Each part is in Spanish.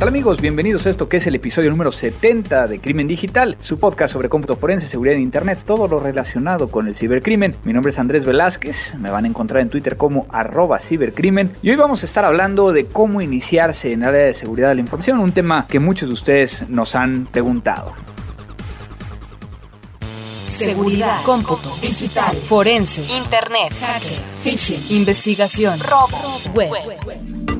tal amigos? Bienvenidos a esto que es el episodio número 70 de Crimen Digital, su podcast sobre cómputo forense, seguridad en Internet, todo lo relacionado con el cibercrimen. Mi nombre es Andrés Velázquez, me van a encontrar en Twitter como arroba cibercrimen y hoy vamos a estar hablando de cómo iniciarse en el área de seguridad de la información, un tema que muchos de ustedes nos han preguntado. Seguridad, cómputo, digital, forense, internet, hacker, phishing, investigación, robo, web.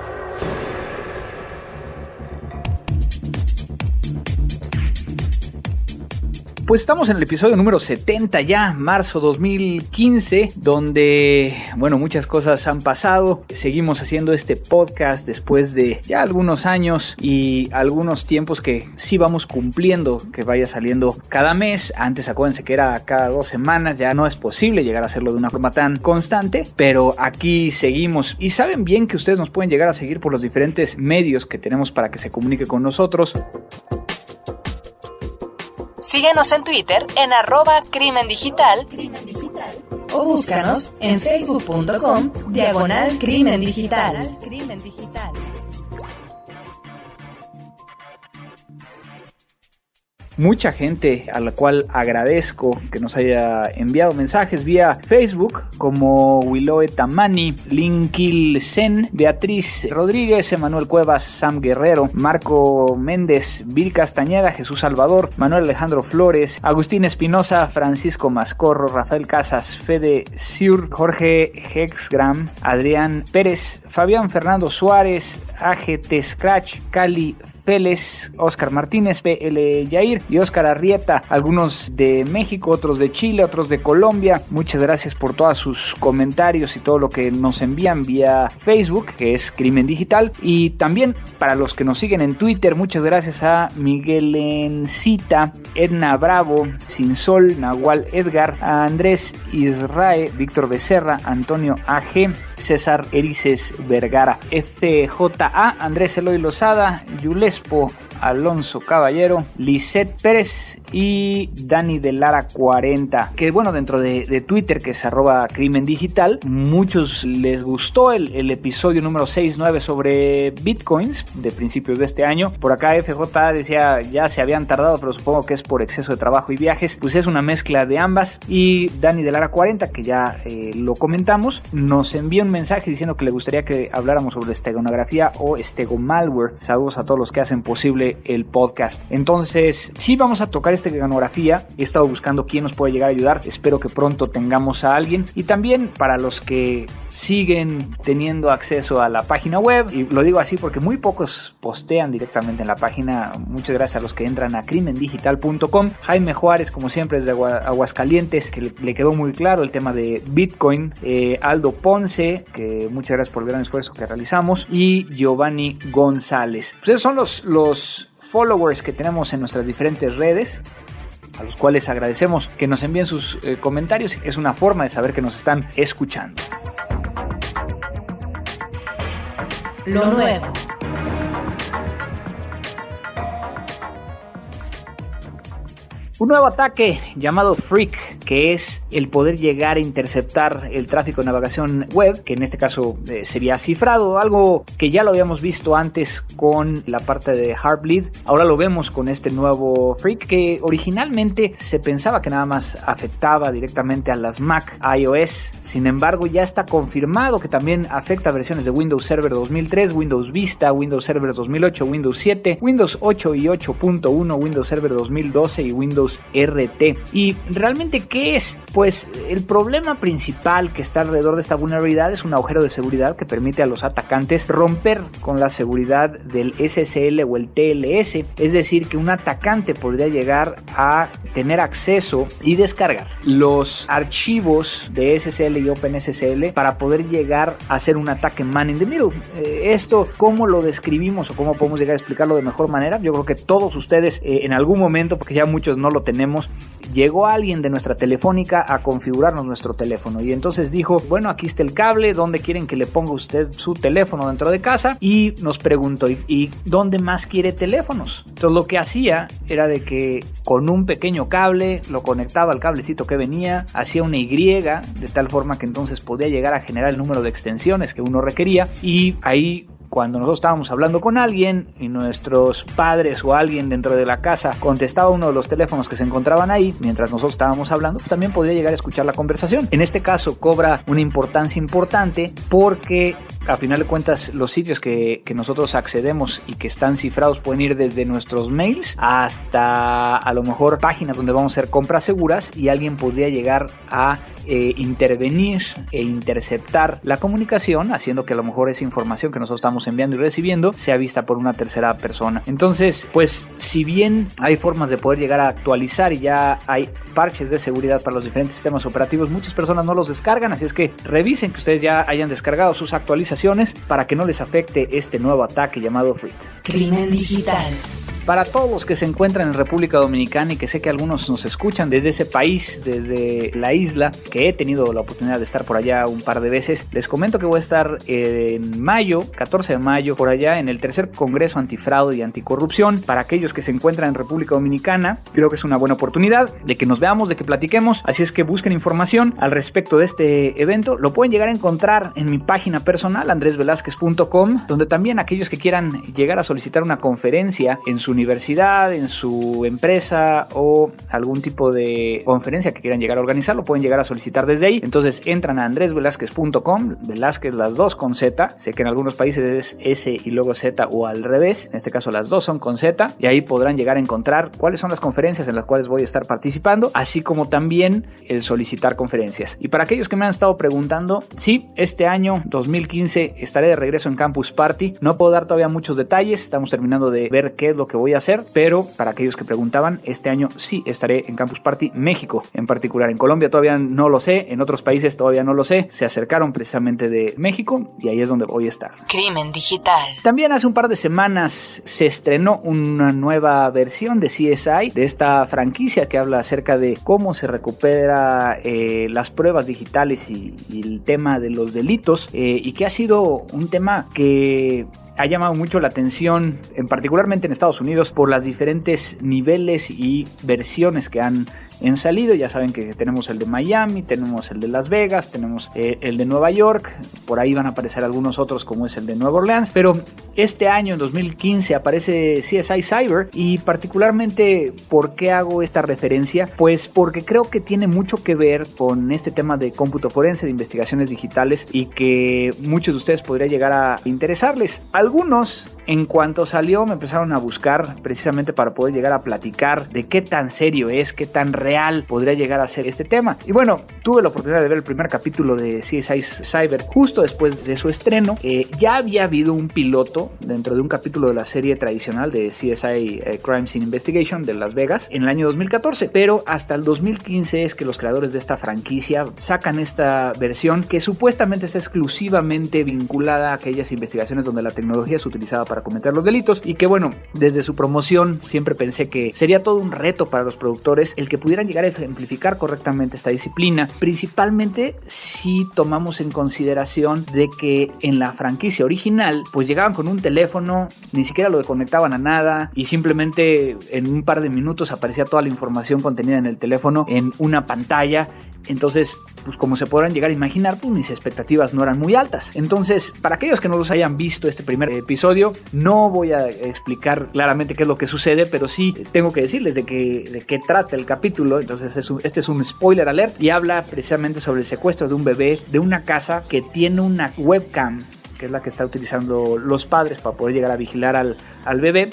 Pues estamos en el episodio número 70 ya, marzo 2015, donde, bueno, muchas cosas han pasado. Seguimos haciendo este podcast después de ya algunos años y algunos tiempos que sí vamos cumpliendo, que vaya saliendo cada mes. Antes acuérdense que era cada dos semanas, ya no es posible llegar a hacerlo de una forma tan constante, pero aquí seguimos. Y saben bien que ustedes nos pueden llegar a seguir por los diferentes medios que tenemos para que se comunique con nosotros. Síguenos en Twitter en arroba crimen digital o búscanos en facebook.com diagonal crimen digital. Mucha gente a la cual agradezco que nos haya enviado mensajes vía Facebook como Willoe Tamani, Linkil Sen, Beatriz Rodríguez, Emanuel Cuevas, Sam Guerrero, Marco Méndez, Vil Castañeda, Jesús Salvador, Manuel Alejandro Flores, Agustín Espinosa, Francisco Mascorro, Rafael Casas, Fede Siur, Jorge Hexgram, Adrián Pérez, Fabián Fernando Suárez, AGT Scratch, Cali Vélez, Oscar Martínez, PL Yair y Oscar Arrieta, algunos de México, otros de Chile, otros de Colombia. Muchas gracias por todos sus comentarios y todo lo que nos envían vía Facebook, que es Crimen Digital. Y también para los que nos siguen en Twitter, muchas gracias a Miguel Encita, Edna Bravo, Sinsol, Nahual Edgar, a Andrés Israe, Víctor Becerra, Antonio AG, César Erices Vergara, FJA, Andrés Eloy Lozada, Yulespo Alonso Caballero, Lisette Pérez y Dani de Lara 40. Que bueno, dentro de, Twitter, que es arroba crimen digital, muchos les gustó el, episodio número 69 sobre bitcoins de principios de este año. Por acá FJ decía ya se habían tardado, pero supongo que es por exceso de trabajo y viajes. Pues es una mezcla de ambas. Y Dani de Lara 40, que ya eh, lo comentamos, nos envió un mensaje diciendo que le gustaría que habláramos sobre estegonografía o estegomalware. Saludos a todos los que hacen posible el podcast. Entonces, sí vamos a tocar esta ganografía. He estado buscando quién nos puede llegar a ayudar. Espero que pronto tengamos a alguien. Y también para los que siguen teniendo acceso a la página web, y lo digo así porque muy pocos postean directamente en la página. Muchas gracias a los que entran a crimendigital.com. Jaime Juárez, como siempre, es de Aguascalientes, que le quedó muy claro el tema de Bitcoin. Eh, Aldo Ponce, que muchas gracias por el gran esfuerzo que realizamos. Y Giovanni González. Pues esos son los, los followers que tenemos en nuestras diferentes redes a los cuales agradecemos que nos envíen sus eh, comentarios. Es una forma de saber que nos están escuchando. Lo nuevo. Un nuevo ataque llamado Freak, que es el poder llegar a interceptar el tráfico de navegación web, que en este caso eh, sería cifrado, algo que ya lo habíamos visto antes con la parte de Heartbleed. Ahora lo vemos con este nuevo Freak, que originalmente se pensaba que nada más afectaba directamente a las Mac iOS. Sin embargo, ya está confirmado que también afecta a versiones de Windows Server 2003, Windows Vista, Windows Server 2008, Windows 7, Windows 8 y 8.1, Windows Server 2012 y Windows RT. ¿Y realmente qué es? Pues el problema principal que está alrededor de esta vulnerabilidad es un agujero de seguridad que permite a los atacantes romper con la seguridad del SSL o el TLS. Es decir, que un atacante podría llegar a tener acceso y descargar los archivos de SSL y OpenSSL para poder llegar a hacer un ataque man in the middle. Eh, esto, ¿cómo lo describimos o cómo podemos llegar a explicarlo de mejor manera? Yo creo que todos ustedes eh, en algún momento, porque ya muchos no lo tenemos llegó alguien de nuestra telefónica a configurarnos nuestro teléfono y entonces dijo, bueno, aquí está el cable, ¿dónde quieren que le ponga usted su teléfono dentro de casa? Y nos preguntó, ¿y, dónde más quiere teléfonos? Entonces lo que hacía era de que con un pequeño cable lo conectaba al cablecito que venía, hacía una Y de tal forma que entonces podía llegar a generar el número de extensiones que uno requería y ahí cuando nosotros estábamos hablando con alguien y nuestros padres o alguien dentro de la casa contestaba uno de los teléfonos que se encontraban ahí mientras nosotros estábamos hablando, pues también podría llegar a escuchar la conversación. En este caso cobra una importancia importante porque a final de cuentas los sitios que, que, nosotros accedemos y que están cifrados pueden ir desde nuestros mails hasta a lo mejor páginas donde vamos a hacer compras seguras y alguien podría llegar a eh, intervenir e interceptar la comunicación haciendo que a lo mejor esa información que nosotros estamos enviando y recibiendo sea vista por una tercera persona. Entonces, pues si bien hay formas de poder llegar a actualizar y ya hay parches de seguridad para los diferentes sistemas operativos, muchas personas no los descargan, así es que revisen que ustedes ya hayan descargado sus actualizaciones para que no les afecte este nuevo ataque llamado Freak. Crimen digital. Para todos los que se encuentran en República Dominicana y que sé que algunos nos escuchan desde ese país, desde la isla, que he tenido la oportunidad de estar por allá un par de veces, les comento que voy a estar en mayo, 14 de mayo, por allá en el tercer Congreso Antifraude y Anticorrupción. Para aquellos que se encuentran en República Dominicana, creo que es una buena oportunidad de que nos veamos, de que platiquemos. Así es que busquen información al respecto de este evento. Lo pueden llegar a encontrar en mi página personal, andresvelazquez.com, donde también aquellos que quieran llegar a solicitar una conferencia en su universidad, en su empresa o algún tipo de conferencia que quieran llegar a organizar, lo pueden llegar a solicitar desde ahí. Entonces entran a andresvelazquez.com, Velázquez las dos con Z, sé que en algunos países es S y luego Z o al revés, en este caso las dos son con Z, y ahí podrán llegar a encontrar cuáles son las conferencias en las cuales voy a estar participando, así como también el solicitar conferencias. Y para aquellos que me han estado preguntando, sí, este año 2015 estaré de regreso en Campus Party, no puedo dar todavía muchos detalles, estamos terminando de ver qué es lo que voy a hacer, pero para aquellos que preguntaban, este año sí estaré en Campus Party México, en particular en Colombia todavía no lo sé, en otros países todavía no lo sé, se acercaron precisamente de México y ahí es donde voy a estar. Crimen digital. También hace un par de semanas se estrenó una nueva versión de CSI, de esta franquicia que habla acerca de cómo se recupera eh, las pruebas digitales y, el tema de los delitos eh, y que ha sido un tema que ha llamado mucho la atención, en particularmente en Estados Unidos, por las diferentes niveles y versiones que han en salido. Ya saben que tenemos el de Miami, tenemos el de Las Vegas, tenemos eh, el de Nueva York, por ahí van a aparecer algunos otros como es el de Nueva Orleans, pero este año, en 2015, aparece CSI Cyber y particularmente, ¿por qué hago esta referencia? Pues porque creo que tiene mucho que ver con este tema de cómputo forense, de investigaciones digitales y que muchos de ustedes podría llegar a interesarles. Algunos en cuanto salió me empezaron a buscar precisamente para poder llegar a platicar de qué tan serio es, qué tan real podría llegar a ser este tema. Y bueno, tuve la oportunidad de ver el primer capítulo de CSI Cyber justo después de su estreno. Eh, ya había habido un piloto dentro de un capítulo de la serie tradicional de CSI eh, Crime Scene Investigation de Las Vegas en el año 2014, pero hasta el 2015 es que los creadores de esta franquicia sacan esta versión que supuestamente está exclusivamente vinculada a aquellas investigaciones donde la tecnología es utilizada para cometer los delitos. Y que bueno, desde su promoción siempre pensé que sería todo un reto para los productores el que pudieran llegar a ejemplificar correctamente esta disciplina, principalmente si tomamos en consideración de que en la franquicia original pues llegaban con un teléfono, ni siquiera lo conectaban a nada y simplemente en un par de minutos aparecía toda la información contenida en el teléfono en una pantalla. Entonces, pues como se podrán llegar a imaginar, pues mis expectativas no eran muy altas. Entonces, para aquellos que no los hayan visto este primer episodio, no voy a explicar claramente qué es lo que sucede, pero sí tengo que decirles de, qué trata el capítulo. Entonces, este es un spoiler alert y habla precisamente sobre el secuestro de un bebé de una casa que tiene una webcam, que es la que está utilizando los padres para poder llegar a vigilar al, al bebé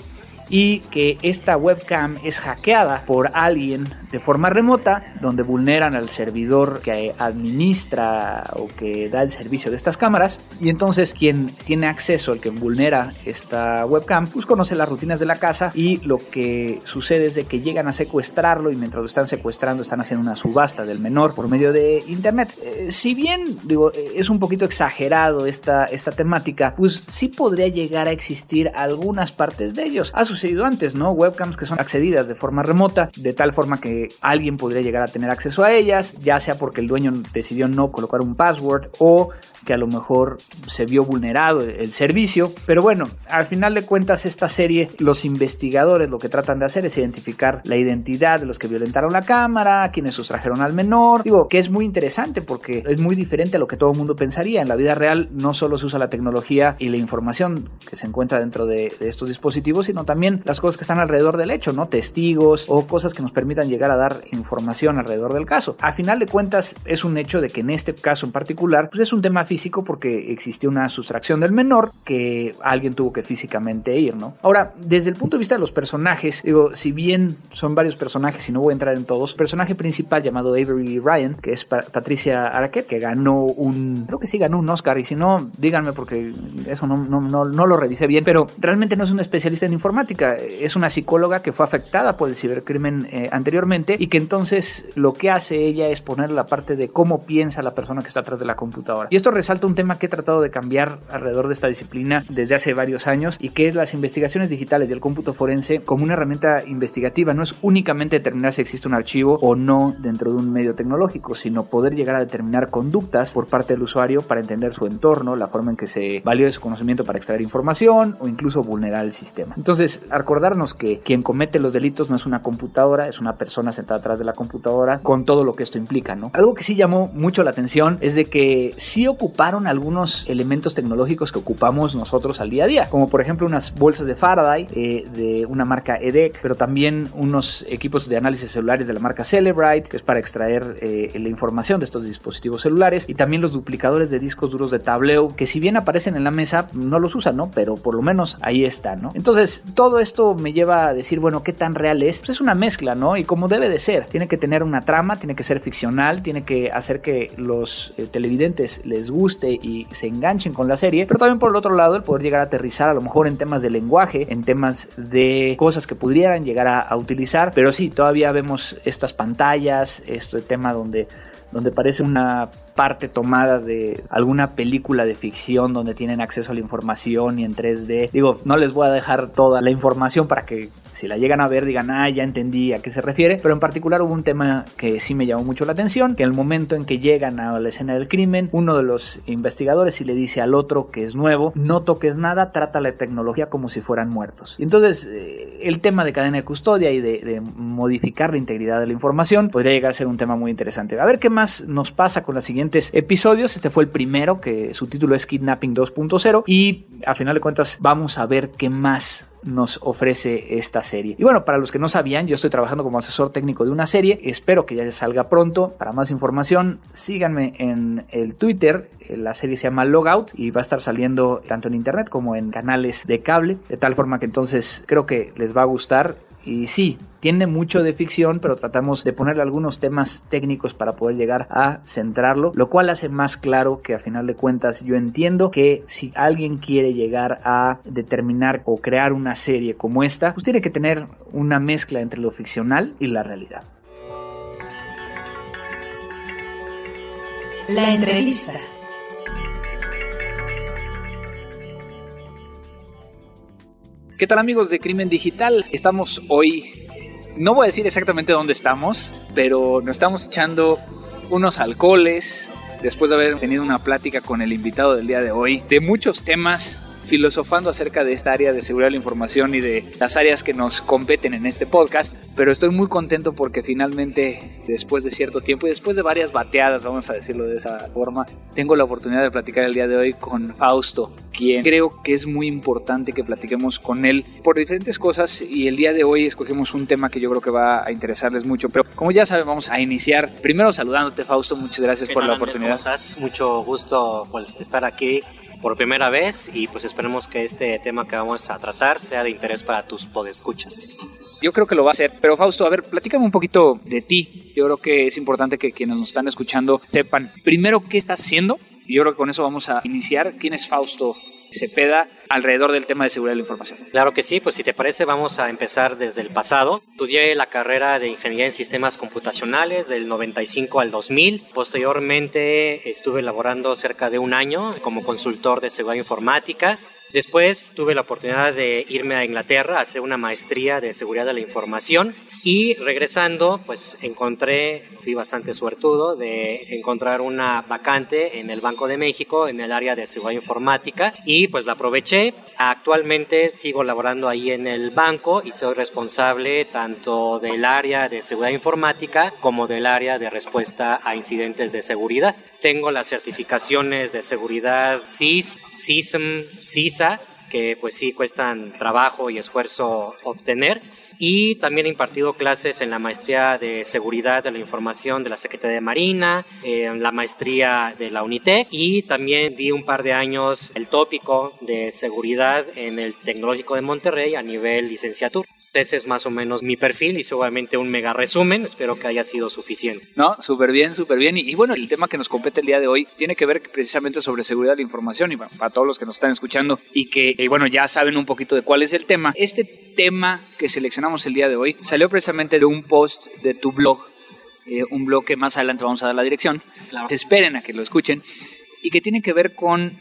y que esta webcam es hackeada por alguien de forma remota, donde vulneran al servidor que administra o que da el servicio de estas cámaras. Y entonces quien tiene acceso, el que vulnera esta webcam, pues conoce las rutinas de la casa y lo que sucede es de que llegan a secuestrarlo y mientras lo están secuestrando están haciendo una subasta del menor por medio de internet. Eh, si bien digo, es un poquito exagerado esta, esta temática, pues sí podría llegar a existir algunas partes de ellos. Ha sucedido antes, ¿no? Webcams que son accedidas de forma remota, de tal forma que alguien podría llegar a tener acceso a ellas, ya sea porque el dueño decidió no colocar un password o que a lo mejor se vio vulnerado el servicio. Pero bueno, al final de cuentas esta serie, los investigadores lo que tratan de hacer es identificar la identidad de los que violentaron la cámara, quienes sustrajeron al menor. Digo, que es muy interesante porque es muy diferente a lo que todo el mundo pensaría. En la vida real no solo se usa la tecnología y la información que se encuentra dentro de, de estos dispositivos, sino también las cosas que están alrededor del hecho, ¿no? Testigos o cosas que nos permitan llegar a dar información alrededor del caso. A final de cuentas es un hecho de que en este caso en particular, pues es un tema físico porque existió una sustracción del menor que alguien tuvo que físicamente ir, ¿no? Ahora, desde el punto de vista de los personajes, digo, si bien son varios personajes y no voy a entrar en todos, personaje principal llamado Avery Ryan, que es Patricia Arquette, que ganó un, creo que sí ganó un Oscar y si no, díganme porque eso no, lo revisé bien, pero realmente no es una especialista en informática, es una psicóloga que fue afectada por el cibercrimen eh, anteriormente y que entonces lo que hace ella es poner la parte de cómo piensa la persona que está atrás de la computadora. Y esto salta un tema que he tratado de cambiar alrededor de esta disciplina desde hace varios años y que es las investigaciones digitales y el cómputo forense como una herramienta investigativa. No es únicamente determinar si existe un archivo o no dentro de un medio tecnológico, sino poder llegar a determinar conductas por parte del usuario para entender su entorno, la forma en que se valió de su conocimiento para extraer información o incluso vulnerar el sistema. Entonces, acordarnos que quien comete los delitos no es una computadora, es una persona sentada atrás de la computadora con todo lo que esto implica, ¿no? Algo que sí llamó mucho la atención es de que sí ocupó algunos elementos tecnológicos que ocupamos nosotros al día a día, como por ejemplo unas bolsas de Faraday eh, de una marca EDEC, pero también unos equipos de análisis celulares de la marca Celebrite, que es para extraer eh, la información de estos dispositivos celulares, y también los duplicadores de discos duros de tableo, que si bien aparecen en la mesa, no los usan, ¿no? Pero por lo menos ahí está, ¿no? Entonces, todo esto me lleva a decir, bueno, ¿qué tan real es? Pues es una mezcla, ¿no? Y como debe de ser, tiene que tener una trama, tiene que ser ficcional, tiene que hacer que los eh, televidentes les guste y se enganchen con la serie, pero también por el otro lado el poder llegar a aterrizar a lo mejor en temas de lenguaje, en temas de cosas que pudieran llegar a, a utilizar, pero sí, todavía vemos estas pantallas, este tema donde donde parece una parte tomada de alguna película de ficción donde tienen acceso a la información y en 3D. Digo, no les voy a dejar toda la información para que si la llegan a ver digan, ah, ya entendí a qué se refiere, pero en particular hubo un tema que sí me llamó mucho la atención, que en el momento en que llegan a la escena del crimen, uno de los investigadores y le dice al otro que es nuevo, no toques nada, trata la tecnología como si fueran muertos. Entonces, eh, el tema de cadena de custodia y de modificar la integridad de la información podría llegar a ser un tema muy interesante. A ver qué más nos pasa con la siguiente episodios. Este fue el primero, que su título es Kidnapping 2.0. Y al final de cuentas vamos a ver qué más nos ofrece esta serie. Y bueno, para los que no sabían, yo estoy trabajando como asesor técnico de una serie, espero que ya salga pronto. Para más información, síganme en el Twitter, la serie se llama Logout y va a estar saliendo tanto en internet como en canales de cable, de tal forma que entonces creo que les va a gustar y sí, tiene mucho de ficción, pero tratamos de ponerle algunos temas técnicos para poder llegar a centrarlo, lo cual hace más claro que a final de cuentas yo entiendo que si alguien quiere llegar a determinar o crear una serie como esta, pues tiene que tener una mezcla entre lo ficcional y la realidad. La entrevista. ¿Qué tal amigos de Crimen Digital? Estamos hoy, no voy a decir exactamente dónde estamos, pero nos estamos echando unos alcoholes después de haber tenido una plática con el invitado del día de hoy de muchos temas filosofando acerca de esta área de seguridad de la información y de las áreas que nos competen en este podcast, pero estoy muy contento porque finalmente, después de cierto tiempo y después de varias bateadas, vamos a decirlo de esa forma, tengo la oportunidad de platicar el día de hoy con Fausto, quien creo que es muy importante que platiquemos con él por diferentes cosas y el día de hoy escogimos un tema que yo creo que va a interesarles mucho, pero como ya saben, vamos a iniciar primero saludándote Fausto, muchas gracias por la oportunidad. ¿Cómo estás? Mucho gusto pues, estar aquí por primera vez y pues esperemos que este tema que vamos a tratar sea de interés para tus podescuchas. Yo creo que lo va a hacer. Pero Fausto, a ver, platícame un poquito de ti. Yo creo que es importante que quienes nos están escuchando sepan primero qué estás haciendo. Y yo creo que con eso vamos a iniciar. ¿Quién es Fausto Cepeda alrededor del tema de seguridad de la información. Claro que sí, pues si te parece vamos a empezar desde el pasado. Estudié la carrera de Ingeniería en Sistemas Computacionales del 95 al 2000. Posteriormente estuve laborando cerca de un año como consultor de seguridad informática Después tuve la oportunidad de irme a Inglaterra a hacer una maestría de seguridad de la información y regresando pues encontré, fui bastante suertudo de encontrar una vacante en el Banco de México en el área de seguridad informática y pues la aproveché. Actualmente sigo laborando ahí en el banco y soy responsable tanto del área de seguridad informática como del área de respuesta a incidentes de seguridad. Tengo las certificaciones de seguridad CIS, CISM, CIS que pues sí cuestan trabajo y esfuerzo obtener. Y también he impartido clases en la maestría de seguridad de la información de la Secretaría de Marina, en la maestría de la UNITEC y también di un par de años el tópico de seguridad en el Tecnológico de Monterrey a nivel licenciatura. Ese es más o menos mi perfil y seguramente un mega resumen. Espero que haya sido suficiente. No, súper bien, súper bien. Y, bueno, el tema que nos compete el día de hoy tiene que ver precisamente sobre seguridad de información y para, todos los que nos están escuchando y que, bueno, ya saben un poquito de cuál es el tema. Este tema que seleccionamos el día de hoy salió precisamente de un post de tu blog, eh, un blog que más adelante vamos a dar la dirección. Claro. Te esperen a que lo escuchen y que tiene que ver con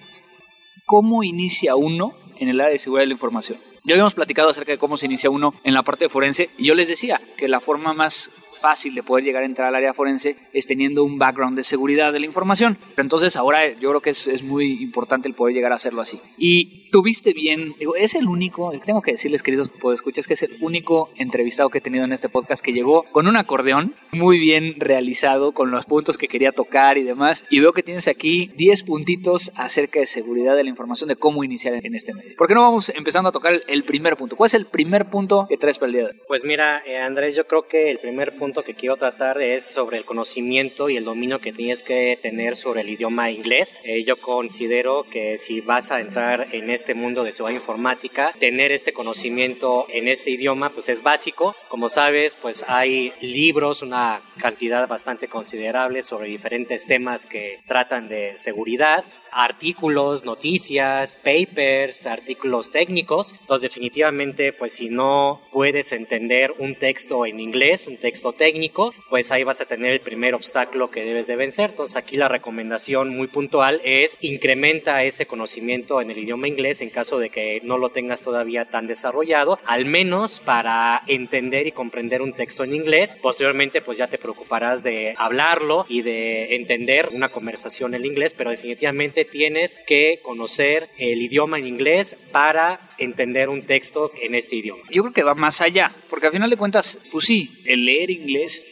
cómo inicia uno en el área de seguridad de la información. Ya habíamos platicado acerca de cómo se inicia uno en la parte de forense y yo les decía que la forma más fácil de poder llegar a entrar al área forense es teniendo un background de seguridad de la información. Entonces ahora yo creo que es, es, muy importante el poder llegar a hacerlo así. Y tuviste bien, digo, es el único, tengo que decirles queridos escuchas que es el único entrevistado que he tenido en este podcast que llegó con un acordeón muy bien realizado, con los puntos que quería tocar y demás. Y veo que tienes aquí 10 puntitos acerca de seguridad de la información, de cómo iniciar en este medio. ¿Por qué no vamos empezando a tocar el primer punto? ¿Cuál es el primer punto que traes para el día de hoy? Pues mira, eh, Andrés, yo creo que el primer punto que quiero tratar es sobre el conocimiento y el dominio que tienes que tener sobre el idioma inglés. Eh, yo considero que si vas a entrar en este mundo de seguridad informática, tener este conocimiento en este idioma pues es básico. Como sabes, pues hay libros, una cantidad bastante considerable sobre diferentes temas que tratan de seguridad artículos, noticias, papers, artículos técnicos. Entonces definitivamente pues si no puedes entender un texto en inglés, un texto técnico, pues ahí vas a tener el primer obstáculo que debes de vencer. Entonces aquí la recomendación muy puntual es incrementa ese conocimiento en el idioma inglés en caso de que no lo tengas todavía tan desarrollado, al menos para entender y comprender un texto en inglés. Posteriormente pues ya te preocuparás de hablarlo y de entender una conversación en inglés, pero definitivamente tienes que conocer el idioma en inglés para entender un texto en este idioma. Yo creo que va más allá, porque al final de cuentas, pues sí, el leer inglés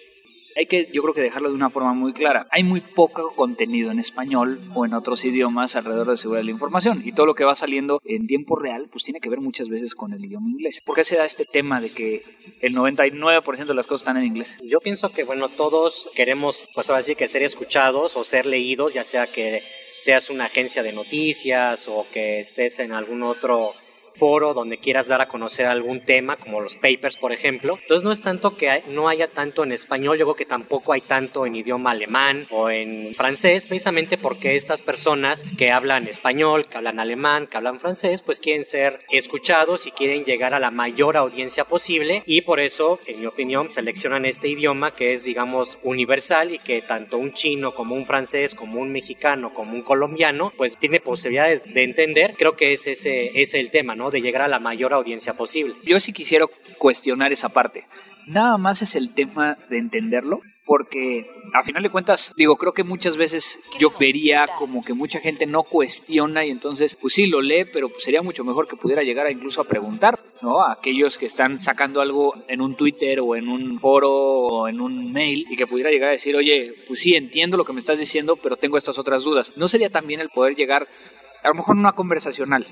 hay que, yo creo que dejarlo de una forma muy clara. Hay muy poco contenido en español o en otros idiomas alrededor de seguridad de la información y todo lo que va saliendo en tiempo real, pues tiene que ver muchas veces con el idioma inglés. ¿Por qué se da este tema de que el 99% de las cosas están en inglés? Yo pienso que, bueno, todos queremos, pues ahora sí que ser escuchados o ser leídos, ya sea que seas una agencia de noticias o que estés en algún otro foro donde quieras dar a conocer algún tema, como los papers, por ejemplo. Entonces no es tanto que no haya tanto en español, yo creo que tampoco hay tanto en idioma alemán o en francés, precisamente porque estas personas que hablan español, que hablan alemán, que hablan francés, pues quieren ser escuchados y quieren llegar a la mayor audiencia posible y por eso, en mi opinión, seleccionan este idioma que es, digamos, universal y que tanto un chino como un francés, como un mexicano, como un colombiano, pues tiene posibilidades de entender. Creo que es ese es el tema, ¿no? De llegar a la mayor audiencia posible. Yo sí quisiera cuestionar esa parte. Nada más es el tema de entenderlo, porque a final de cuentas, digo, creo que muchas veces yo vería como que mucha gente no cuestiona y entonces, pues sí, lo lee, pero sería mucho mejor que pudiera llegar a incluso a preguntar, ¿no? A aquellos que están sacando algo en un Twitter o en un foro o en un mail y que pudiera llegar a decir, oye, pues sí, entiendo lo que me estás diciendo, pero tengo estas otras dudas. ¿No sería también el poder llegar, a lo mejor una conversacional,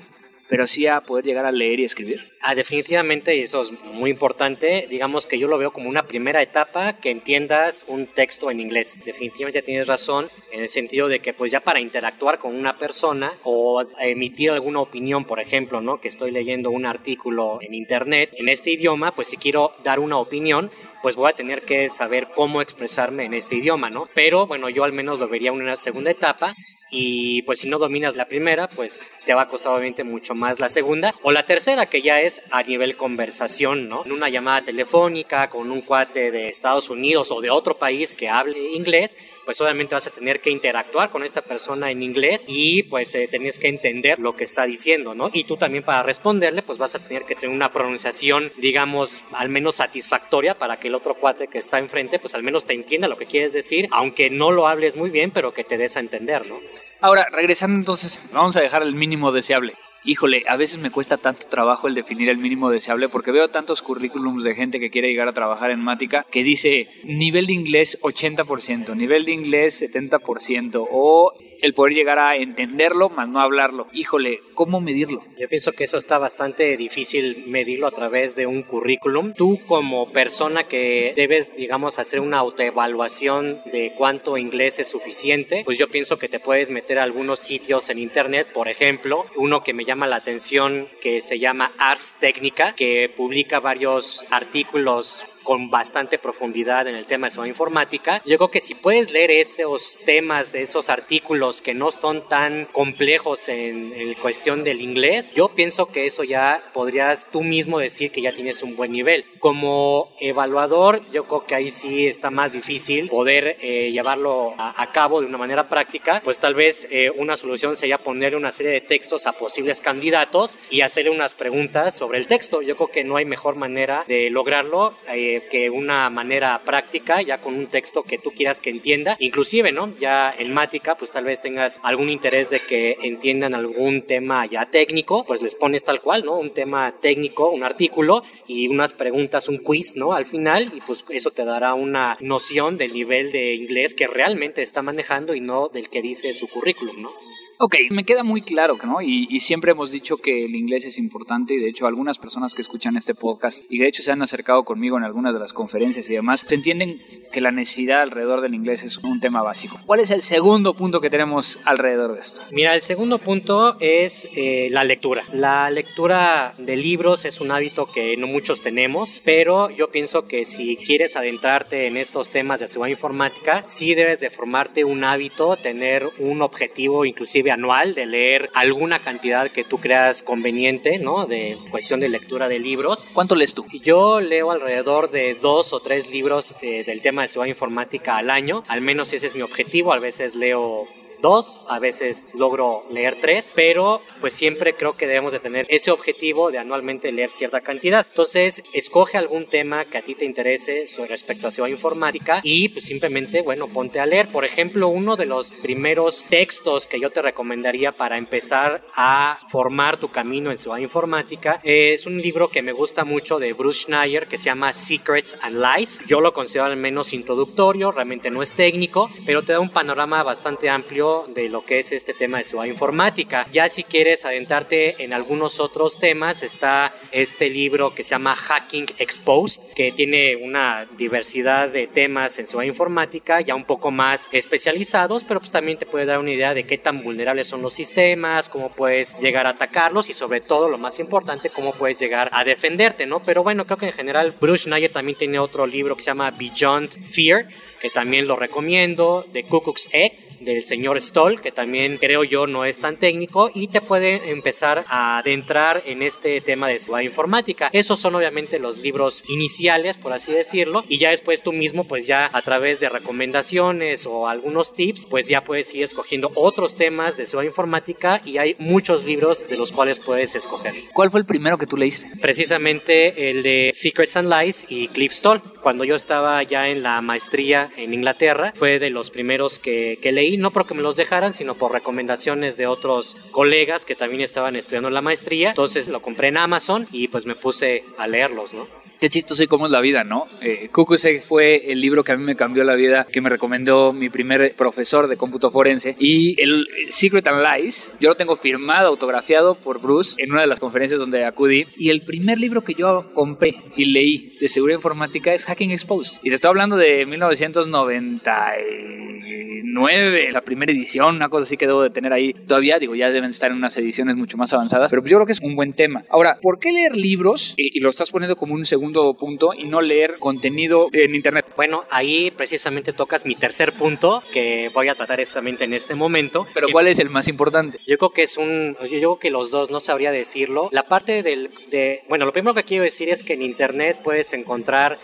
pero sí a poder llegar a leer y escribir. Ah, definitivamente, y eso es muy importante, digamos que yo lo veo como una primera etapa que entiendas un texto en inglés. Definitivamente tienes razón en el sentido de que pues ya para interactuar con una persona o emitir alguna opinión, por ejemplo, ¿no? Que estoy leyendo un artículo en internet en este idioma, pues si quiero dar una opinión, pues voy a tener que saber cómo expresarme en este idioma, ¿no? Pero bueno, yo al menos lo vería una segunda etapa y pues si no dominas la primera, pues te va a costar obviamente mucho más la segunda o la tercera que ya es a nivel conversación, ¿no? En una llamada telefónica con un cuate de Estados Unidos o de otro país que hable inglés, pues obviamente vas a tener que interactuar con esta persona en inglés y pues eh, tienes que entender lo que está diciendo, ¿no? Y tú también para responderle pues vas a tener que tener una pronunciación, digamos, al menos satisfactoria para que el otro cuate que está enfrente pues al menos te entienda lo que quieres decir, aunque no lo hables muy bien, pero que te des a entender, ¿no? Ahora, regresando entonces, vamos a dejar el mínimo deseable. Híjole, a veces me cuesta tanto trabajo el definir el mínimo deseable porque veo tantos currículums de gente que quiere llegar a trabajar en Mática que dice nivel de inglés 80%, nivel de inglés 70% o el poder llegar a entenderlo más no hablarlo. Híjole, ¿cómo medirlo? Yo pienso que eso está bastante difícil medirlo a través de un currículum. Tú como persona que debes, digamos, hacer una autoevaluación de cuánto inglés es suficiente, pues yo pienso que te puedes meter a algunos sitios en internet, por ejemplo, uno que me llama la atención que se llama Ars Técnica, que publica varios artículos con bastante profundidad en el tema de su informática. Yo creo que si puedes leer esos temas de esos artículos que no son tan complejos en, en cuestión del inglés, yo pienso que eso ya podrías tú mismo decir que ya tienes un buen nivel. Como evaluador, yo creo que ahí sí está más difícil poder eh, llevarlo a, cabo de una manera práctica, pues tal vez eh, una solución sería ponerle una serie de textos a posibles candidatos y hacerle unas preguntas sobre el texto. Yo creo que no hay mejor manera de lograrlo. Eh, que una manera práctica, ya con un texto que tú quieras que entienda, inclusive, ¿no? Ya en Mática, pues tal vez tengas algún interés de que entiendan algún tema ya técnico, pues les pones tal cual, ¿no? Un tema técnico, un artículo y unas preguntas, un quiz, ¿no? Al final, y pues eso te dará una noción del nivel de inglés que realmente está manejando y no del que dice su currículum, ¿no? Ok, me queda muy claro, ¿no? Y, siempre hemos dicho que el inglés es importante y de hecho algunas personas que escuchan este podcast y de hecho se han acercado conmigo en algunas de las conferencias y demás, entienden que la necesidad alrededor del inglés es un tema básico. ¿Cuál es el segundo punto que tenemos alrededor de esto? Mira, el segundo punto es eh, la lectura. La lectura de libros es un hábito que no muchos tenemos, pero yo pienso que si quieres adentrarte en estos temas de seguridad informática, sí debes de formarte un hábito, tener un objetivo inclusive anual de leer alguna cantidad que tú creas conveniente, ¿no? De cuestión de lectura de libros. ¿Cuánto lees tú? Yo leo alrededor de dos o tres libros eh, del tema de seguridad informática al año. Al menos ese es mi objetivo. A veces leo dos, a veces logro leer tres, pero pues siempre creo que debemos de tener ese objetivo de anualmente leer cierta cantidad. Entonces, escoge algún tema que a ti te interese sobre respecto a ciudad informática y pues simplemente, bueno, ponte a leer. Por ejemplo, uno de los primeros textos que yo te recomendaría para empezar a formar tu camino en ciudad informática es un libro que me gusta mucho de Bruce Schneier que se llama Secrets and Lies. Yo lo considero al menos introductorio, realmente no es técnico, pero te da un panorama bastante amplio de lo que es este tema de ciudad informática. Ya si quieres adentrarte en algunos otros temas, está este libro que se llama Hacking Exposed, que tiene una diversidad de temas en ciudad informática, ya un poco más especializados, pero pues también te puede dar una idea de qué tan vulnerables son los sistemas, cómo puedes llegar a atacarlos y sobre todo, lo más importante, cómo puedes llegar a defenderte, ¿no? Pero bueno, creo que en general Bruce Schneier también tiene otro libro que se llama Beyond Fear, que también lo recomiendo, de Cuckoo's Egg, del señor Stoll, que también creo yo no es tan técnico y te puede empezar a adentrar en este tema de seguridad informática. Esos son obviamente los libros iniciales, por así decirlo, y ya después tú mismo, pues ya a través de recomendaciones o algunos tips, pues ya puedes ir escogiendo otros temas de seguridad informática y hay muchos libros de los cuales puedes escoger. ¿Cuál fue el primero que tú leíste? Precisamente el de Secrets and Lies y Cliff Stoll. Cuando yo estaba ya en la maestría en Inglaterra, fue de los primeros que, que leí no porque me los dejaran, sino por recomendaciones de otros colegas que también estaban estudiando la maestría. Entonces lo compré en Amazon y pues me puse a leerlos, ¿no? Qué chistoso y cómo es la vida, ¿no? Eh, fue el libro que a mí me cambió la vida, que me recomendó mi primer profesor de cómputo forense. Y el Secret and Lies, yo lo tengo firmado, autografiado por Bruce en una de las conferencias donde acudí. Y el primer libro que yo compré y leí de seguridad informática es Hacking Exposed. Y te estoy hablando de 1999, la primera edición, una cosa así que debo de tener ahí todavía. Digo, ya deben estar en unas ediciones mucho más avanzadas, pero yo creo que es un buen tema. Ahora, ¿por qué leer libros? Y, y lo estás poniendo como un segundo punto y no leer contenido en Internet. Bueno, ahí precisamente tocas mi tercer punto que voy a tratar exactamente en este momento. Pero ¿cuál es el más importante? Yo creo que es un, yo creo que los dos no sabría decirlo. La parte del, de, bueno, lo primero que quiero decir es que en Internet puedes encontrar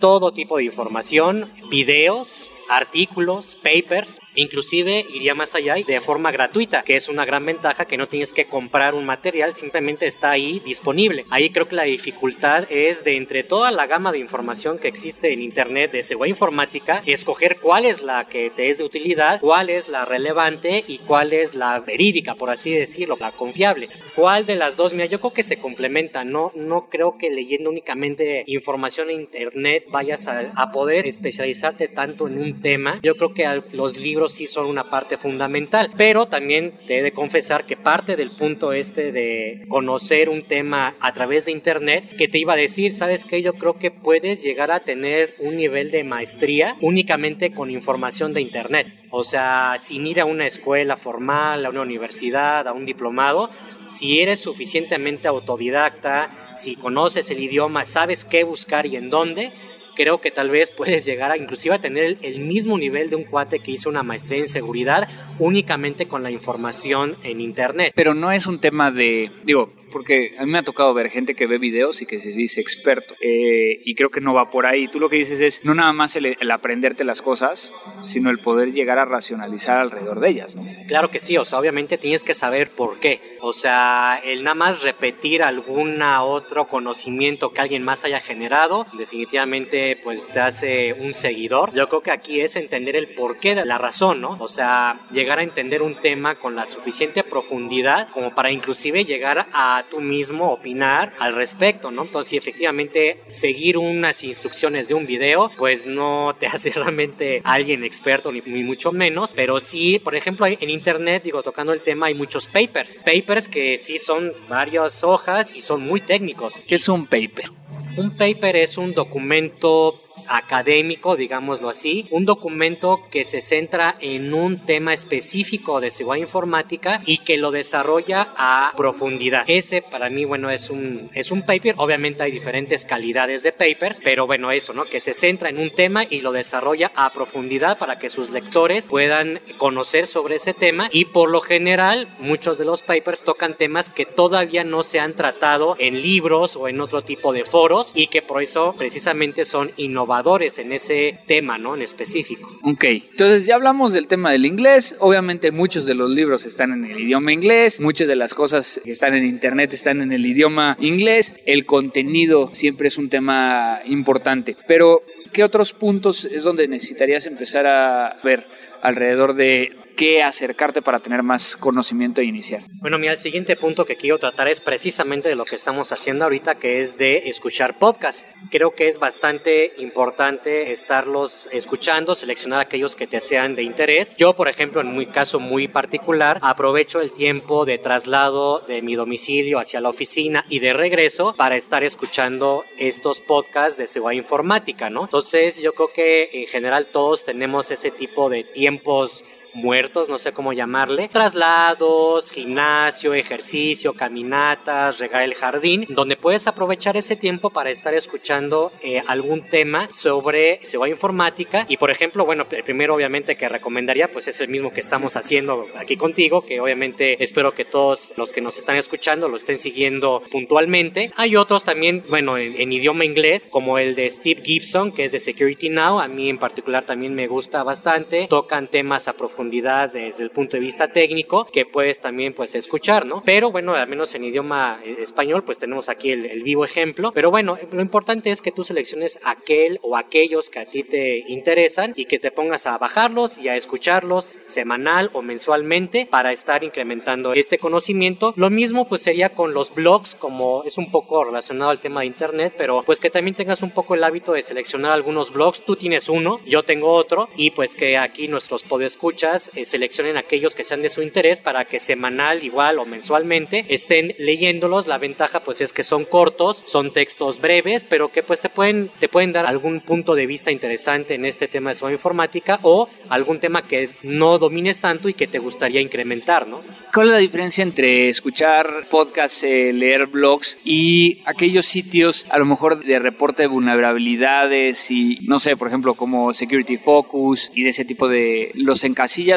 todo tipo de información, videos, artículos, papers, inclusive iría más allá y de forma gratuita, que es una gran ventaja que no tienes que comprar un material, simplemente está ahí disponible. Ahí creo que la dificultad es de entre toda la gama de información que existe en internet de seguridad informática, escoger cuál es la que te es de utilidad, cuál es la relevante y cuál es la verídica, por así decirlo, la confiable. ¿Cuál de las dos? Mira, yo creo que se complementa, no, no creo que leyendo únicamente información en internet vayas a, a poder especializarte tanto en un tema, yo creo que los libros sí son una parte fundamental, pero también te he de confesar que parte del punto este de conocer un tema a través de internet, que te iba a decir, ¿sabes qué? Yo creo que puedes llegar a tener un nivel de maestría únicamente con información de internet. O sea, sin ir a una escuela formal, a una universidad, a un diplomado, si eres suficientemente autodidacta, si conoces el idioma, sabes qué buscar y en dónde, creo que tal vez puedes llegar a inclusive a tener el, mismo nivel de un cuate que hizo una maestría en seguridad únicamente con la información en internet. Pero no es un tema de, digo, porque a mí me ha tocado ver gente que ve videos y que se dice experto. Eh, y creo que no va por ahí. Tú lo que dices es no nada más el, aprenderte las cosas, sino el poder llegar a racionalizar alrededor de ellas, ¿no? Claro que sí, o sea, obviamente tienes que saber por qué. O sea, el nada más repetir algún otro conocimiento que alguien más haya generado, definitivamente pues te hace un seguidor. Yo creo que aquí es entender el porqué de la razón, ¿no? O sea, llegar a entender un tema con la suficiente profundidad como para inclusive llegar a tú mismo opinar al respecto, ¿no? Entonces, si efectivamente seguir unas instrucciones de un video, pues no te hace realmente alguien experto ni, mucho menos, pero sí, por ejemplo, en internet, digo, tocando el tema, hay muchos papers, papers que sí son varias hojas y son muy técnicos. ¿Qué es un paper? Un paper es un documento académico, digámoslo así, un documento que se centra en un tema específico de seguridad informática y que lo desarrolla a profundidad. Ese para mí, bueno, es un, es un paper, obviamente hay diferentes calidades de papers, pero bueno, eso, ¿no? Que se centra en un tema y lo desarrolla a profundidad para que sus lectores puedan conocer sobre ese tema y por lo general muchos de los papers tocan temas que todavía no se han tratado en libros o en otro tipo de foros y que por eso precisamente son innovadores en ese tema, ¿no? En específico. Ok, entonces ya hablamos del tema del inglés. Obviamente muchos de los libros están en el idioma inglés, muchas de las cosas que están en internet están en el idioma inglés. El contenido siempre es un tema importante. Pero, ¿qué otros puntos es donde necesitarías empezar a ver alrededor de qué acercarte para tener más conocimiento e iniciar. Bueno, mira, el siguiente punto que quiero tratar es precisamente de lo que estamos haciendo ahorita, que es de escuchar podcast. Creo que es bastante importante estarlos escuchando, seleccionar aquellos que te sean de interés. Yo, por ejemplo, en mi caso muy particular, aprovecho el tiempo de traslado de mi domicilio hacia la oficina y de regreso para estar escuchando estos podcasts de seguridad informática, ¿no? Entonces, yo creo que en general todos tenemos ese tipo de tiempos muertos, no sé cómo llamarle, traslados, gimnasio, ejercicio, caminatas, regar el jardín, donde puedes aprovechar ese tiempo para estar escuchando eh, algún tema sobre seguridad informática. Y por ejemplo, bueno, el primero obviamente que recomendaría pues es el mismo que estamos haciendo aquí contigo, que obviamente espero que todos los que nos están escuchando lo estén siguiendo puntualmente. Hay otros también, bueno, en, en idioma inglés, como el de Steve Gibson, que es de Security Now, a mí en particular también me gusta bastante, tocan temas a profundidad profundidad desde el punto de vista técnico que puedes también pues escuchar, ¿no? Pero bueno, al menos en idioma eh, español pues tenemos aquí el, el vivo ejemplo, pero bueno, lo importante es que tú selecciones aquel o aquellos que a ti te interesan y que te pongas a bajarlos y a escucharlos semanal o mensualmente para estar incrementando este conocimiento. Lo mismo pues sería con los blogs, como es un poco relacionado al tema de internet, pero pues que también tengas un poco el hábito de seleccionar algunos blogs. Tú tienes uno, yo tengo otro y pues que aquí nuestros podescuchas eh, seleccionen aquellos que sean de su interés para que semanal igual o mensualmente estén leyéndolos. La ventaja pues es que son cortos, son textos breves, pero que pues te pueden, te pueden dar algún punto de vista interesante en este tema de su informática o algún tema que no domines tanto y que te gustaría incrementar, ¿no? ¿Cuál es la diferencia entre escuchar podcasts, eh, leer blogs y aquellos sitios a lo mejor de reporte de vulnerabilidades y no sé, por ejemplo, como Security Focus y de ese tipo de... ¿Los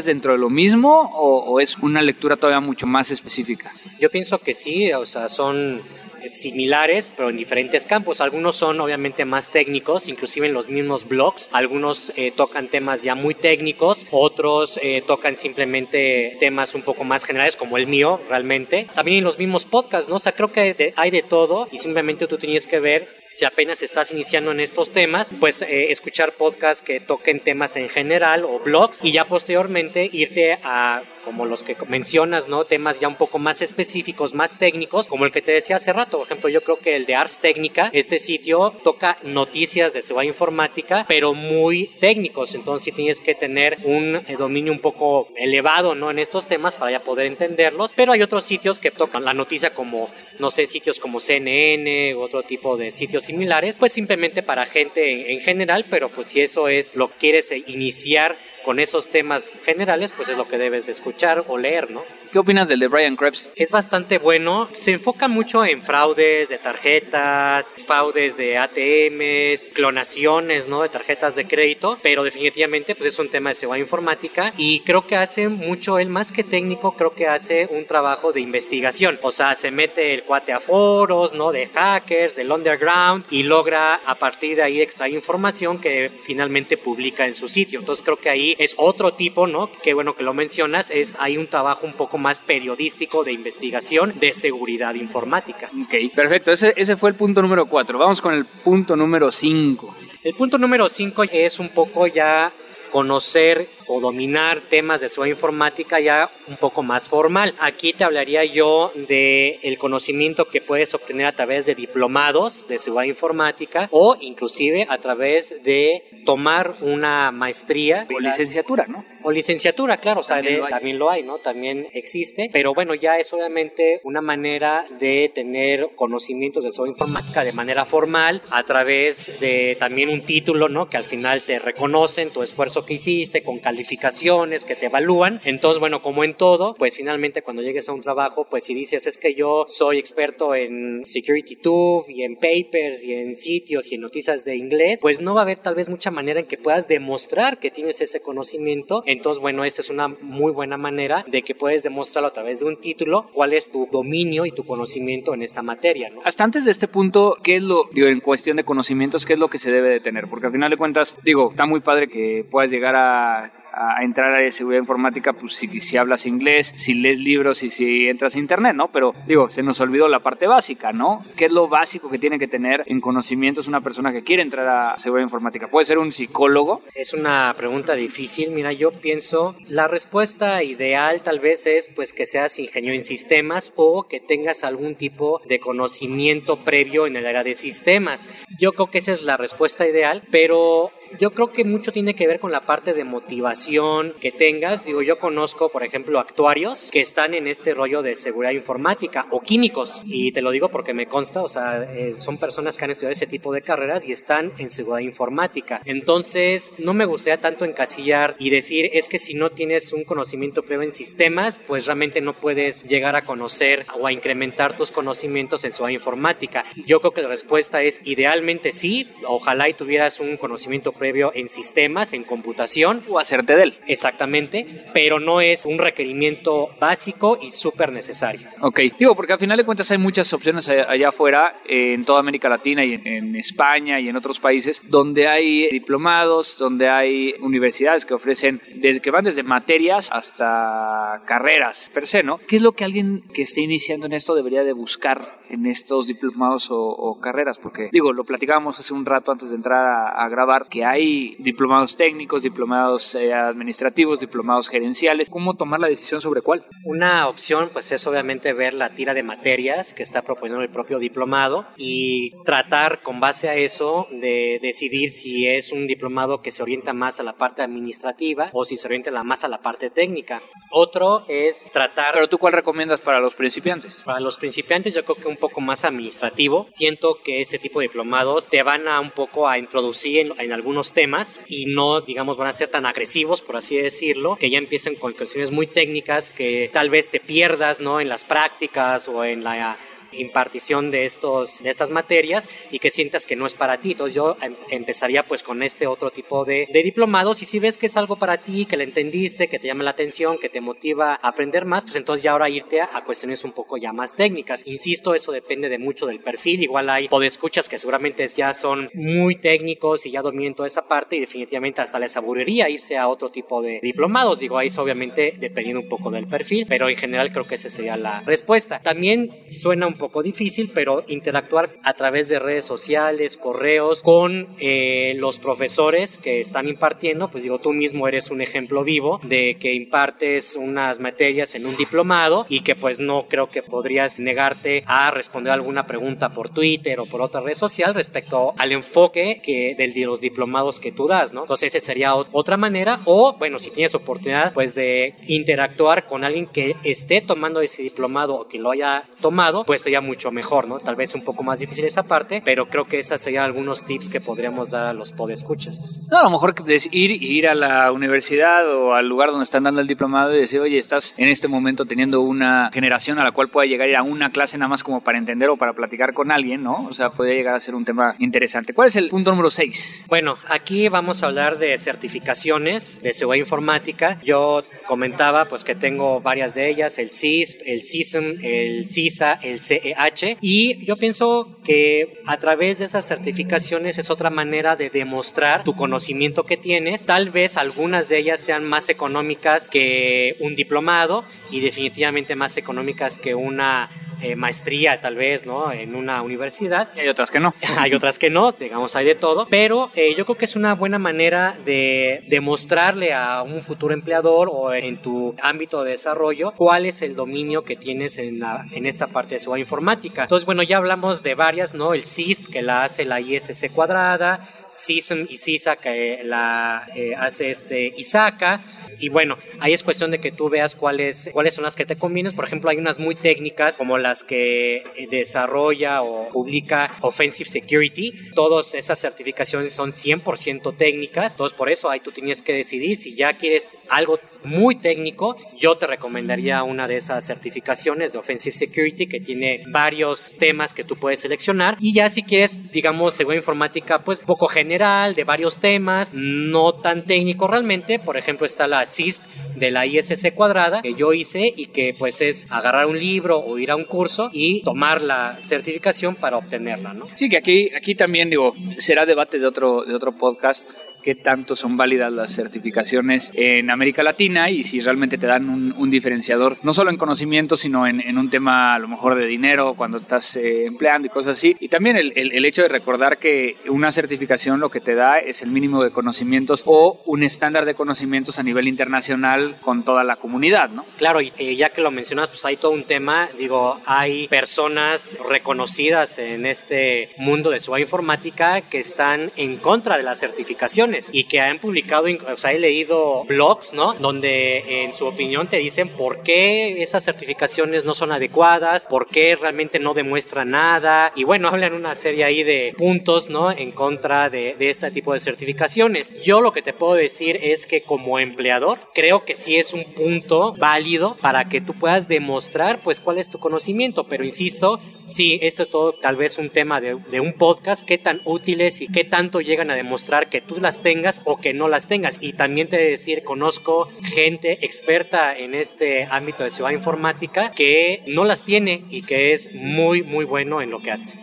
dentro de lo mismo o, o es una lectura todavía mucho más específica? Yo pienso que sí, o sea, son similares, pero en diferentes campos. Algunos son obviamente más técnicos, inclusive en los mismos blogs. Algunos eh, tocan temas ya muy técnicos, otros eh, tocan simplemente temas un poco más generales, como el mío, realmente. También en los mismos podcasts, ¿no? O sea, creo que hay de todo y simplemente tú tienes que ver si apenas estás iniciando en estos temas, pues eh, escuchar podcasts que toquen temas en general o blogs y ya posteriormente irte a como los que mencionas, ¿no? Temas ya un poco más específicos, más técnicos, como el que te decía hace rato. Por ejemplo, yo creo que el de Ars Técnica, este sitio toca noticias de seguridad informática, pero muy técnicos. Entonces tienes que tener un eh, dominio un poco elevado, ¿no? En estos temas para ya poder entenderlos. Pero hay otros sitios que tocan la noticia como, no sé, sitios como CNN u otro tipo de sitios similares, pues simplemente para gente en, en general, pero pues si eso es lo que quieres iniciar con esos temas generales, pues es lo que debes de escuchar o leer, ¿no? ¿Qué opinas del de Brian Krebs? Es bastante bueno. Se enfoca mucho en fraudes de tarjetas, fraudes de ATMs, clonaciones, ¿no? De tarjetas de crédito, pero definitivamente pues es un tema de seguridad informática y creo que hace mucho, él más que técnico, creo que hace un trabajo de investigación. O sea, se mete el cuate a foros, ¿no? De hackers, del underground y logra a partir de ahí extraer información que finalmente publica en su sitio. Entonces creo que ahí es otro tipo, ¿no? Qué bueno que lo mencionas, es hay un trabajo un poco más periodístico de investigación de seguridad informática. Ok, perfecto. Ese, ese fue el punto número 4. Vamos con el punto número 5. El punto número 5 es un poco ya conocer o dominar temas de seguridad informática ya un poco más formal. Aquí te hablaría yo de el conocimiento que puedes obtener a través de diplomados de seguridad informática o inclusive a través de tomar una maestría o licenciatura, ¿no? O licenciatura, claro, o sea, también, de, lo también, lo hay, ¿no? También existe, pero bueno, ya es obviamente una manera de tener conocimientos de seguridad informática de manera formal a través de también un título, ¿no? Que al final te reconocen tu esfuerzo que hiciste con calificaciones que te evalúan. Entonces, bueno, como en todo, pues finalmente cuando llegues a un trabajo, pues si dices es que yo soy experto en SecurityTube y en papers y en sitios y en noticias de inglés, pues no va a haber tal vez mucha manera en que puedas demostrar que tienes ese conocimiento. Entonces, bueno, esta es una muy buena manera de que puedes demostrarlo a través de un título cuál es tu dominio y tu conocimiento en esta materia. Hasta antes de este punto, ¿qué es lo, digo, en cuestión de conocimientos, qué es lo que se debe de tener? Porque al final de cuentas, digo, está muy padre que puedas llegar a a entrar a la seguridad informática, pues si, si, hablas inglés, si lees libros y si entras a internet, ¿no? Pero digo, se nos olvidó la parte básica, ¿no? ¿Qué es lo básico que tiene que tener en conocimientos una persona que quiere entrar a seguridad informática? ¿Puede ser un psicólogo? Es una pregunta difícil. Mira, yo pienso, la respuesta ideal tal vez es pues que seas ingeniero en sistemas o que tengas algún tipo de conocimiento previo en el área de sistemas. Yo creo que esa es la respuesta ideal, pero yo creo que mucho tiene que ver con la parte de motivación que tengas. Digo, yo conozco, por ejemplo, actuarios que están en este rollo de seguridad informática o químicos. Y te lo digo porque me consta, o sea, eh, son personas que han estudiado ese tipo de carreras y están en seguridad informática. Entonces, no me gustaría tanto encasillar y decir, es que si no tienes un conocimiento previo en sistemas, pues realmente no puedes llegar a conocer o a incrementar tus conocimientos en seguridad informática. Yo creo que la respuesta es idealmente sí, ojalá y tuvieras un conocimiento previo en sistemas, en computación. O hacerte de él. Exactamente, pero no es un requerimiento básico y súper necesario. Ok, digo, porque al final de cuentas hay muchas opciones allá afuera, en toda América Latina y en, España y en otros países, donde hay diplomados, donde hay universidades que ofrecen, desde que van desde materias hasta carreras per se, ¿no? ¿Qué es lo que alguien que esté iniciando en esto debería de buscar en estos diplomados o, carreras? Porque, digo, lo platicábamos hace un rato antes de entrar a, grabar, que hay diplomados técnicos, diplomados eh, administrativos, diplomados gerenciales. ¿Cómo tomar la decisión sobre cuál? Una opción, pues, es obviamente ver la tira de materias que está proponiendo el propio diplomado y tratar con base a eso de decidir si es un diplomado que se orienta más a la parte administrativa o si se orienta más a la parte técnica. Otro es tratar... ¿Pero tú cuál recomiendas para los principiantes? Para los principiantes yo creo que un poco más administrativo. Siento que este tipo de diplomados te van a un poco a introducir en, algunos temas y no, digamos, van a ser tan agresivos, por así decirlo, que ya empiecen con cuestiones muy técnicas que tal vez te pierdas, ¿no? En las prácticas o en la impartición de, estos, de estas materias y que sientas que no es para ti. Entonces yo em, empezaría pues con este otro tipo de, de, diplomados y si ves que es algo para ti, que le entendiste, que te llama la atención, que te motiva a aprender más, pues entonces ya ahora irte a, cuestiones un poco ya más técnicas. Insisto, eso depende de mucho del perfil. Igual hay podescuchas que seguramente ya son muy técnicos y ya dominan toda esa parte y definitivamente hasta les aburriría irse a otro tipo de diplomados. Digo, ahí es obviamente dependiendo un poco del perfil, pero en general creo que esa sería la respuesta. También suena un poco difícil, pero interactuar a través de redes sociales, correos, con eh, los profesores que están impartiendo, pues digo, tú mismo eres un ejemplo vivo de que impartes unas materias en un diplomado y que pues no creo que podrías negarte a responder alguna pregunta por Twitter o por otra red social respecto al enfoque que de los diplomados que tú das, ¿no? Entonces esa sería otra manera o bueno, si tienes oportunidad pues de interactuar con alguien que esté tomando ese diplomado o que lo haya tomado, pues sería mucho mejor, ¿no? Tal vez un poco más difícil esa parte, pero creo que esas serían algunos tips que podríamos dar a los podescuchas. No, a lo mejor es ir, ir a la universidad o al lugar donde están dando el diplomado y decir, oye, estás en este momento teniendo una generación a la cual pueda llegar a ir a una clase nada más como para entender o para platicar con alguien, ¿no? O sea, puede llegar a ser un tema interesante. ¿Cuál es el punto número 6? Bueno, aquí vamos a hablar de certificaciones de seguridad informática. Yo comentaba pues que tengo varias de ellas, el CISP, el CISM, el CISA, el CEH y yo pienso que a través de esas certificaciones es otra manera de demostrar tu conocimiento que tienes. Tal vez algunas de ellas sean más económicas que un diplomado y definitivamente más económicas que una eh, maestría tal vez, ¿no? En una universidad. Y hay otras que no. hay otras que no, digamos, hay de todo. Pero eh, yo creo que es una buena manera de demostrarle a un futuro empleador o en tu ámbito de desarrollo cuál es el dominio que tienes en, la, en esta parte de su informática. Entonces, bueno, ya hablamos de varias, ¿no? El CISP que la hace la ISC cuadrada, CISM y CISA que la eh, hace este ISACA. Y bueno, ahí es cuestión de que tú veas cuáles, cuáles son las que te convienen. Por ejemplo, hay unas muy técnicas como las que eh, desarrolla o publica Offensive Security. Todas esas certificaciones son 100% técnicas. Entonces, por eso ahí tú tienes que decidir si ya quieres algo muy técnico, yo te recomendaría una de esas certificaciones de Offensive Security que tiene varios temas que tú puedes seleccionar. Y ya si quieres, digamos, seguridad informática, pues poco general, de varios temas, no tan técnico realmente. Por ejemplo, está la CISP de la ISC cuadrada que yo hice y que pues es agarrar un libro o ir a un curso y tomar la certificación para obtenerla, ¿no? Sí, que aquí, aquí también digo, será debate de otro, de otro podcast qué tanto son válidas las certificaciones en América Latina y si realmente te dan un, diferenciador, no solo en conocimiento, sino en, un tema a lo mejor de dinero, cuando estás eh, empleando y cosas así. Y también el, hecho de recordar que una certificación lo que te da es el mínimo de conocimientos o un estándar de conocimientos a nivel internacional con toda la comunidad, ¿no? Claro, y eh, ya que lo mencionas, pues hay todo un tema, digo, hay personas reconocidas en este mundo de su informática que están en contra de las certificaciones y que han publicado, o sea, he leído blogs, ¿no? Donde en su opinión te dicen por qué esas certificaciones no son adecuadas, por qué realmente no demuestran nada y bueno, hablan una serie ahí de puntos, ¿no? En contra de, de ese tipo de certificaciones. Yo lo que te puedo decir es que como empleador creo que sí es un punto válido para que tú puedas demostrar pues cuál es tu conocimiento, pero insisto, sí, esto es todo tal vez un tema de, de un podcast, qué tan útiles y qué tanto llegan a demostrar que tú las tengas o que no las tengas. Y también te decir, conozco gente experta en este ámbito de ciudad informática que no las tiene y que es muy, muy bueno en lo que hace.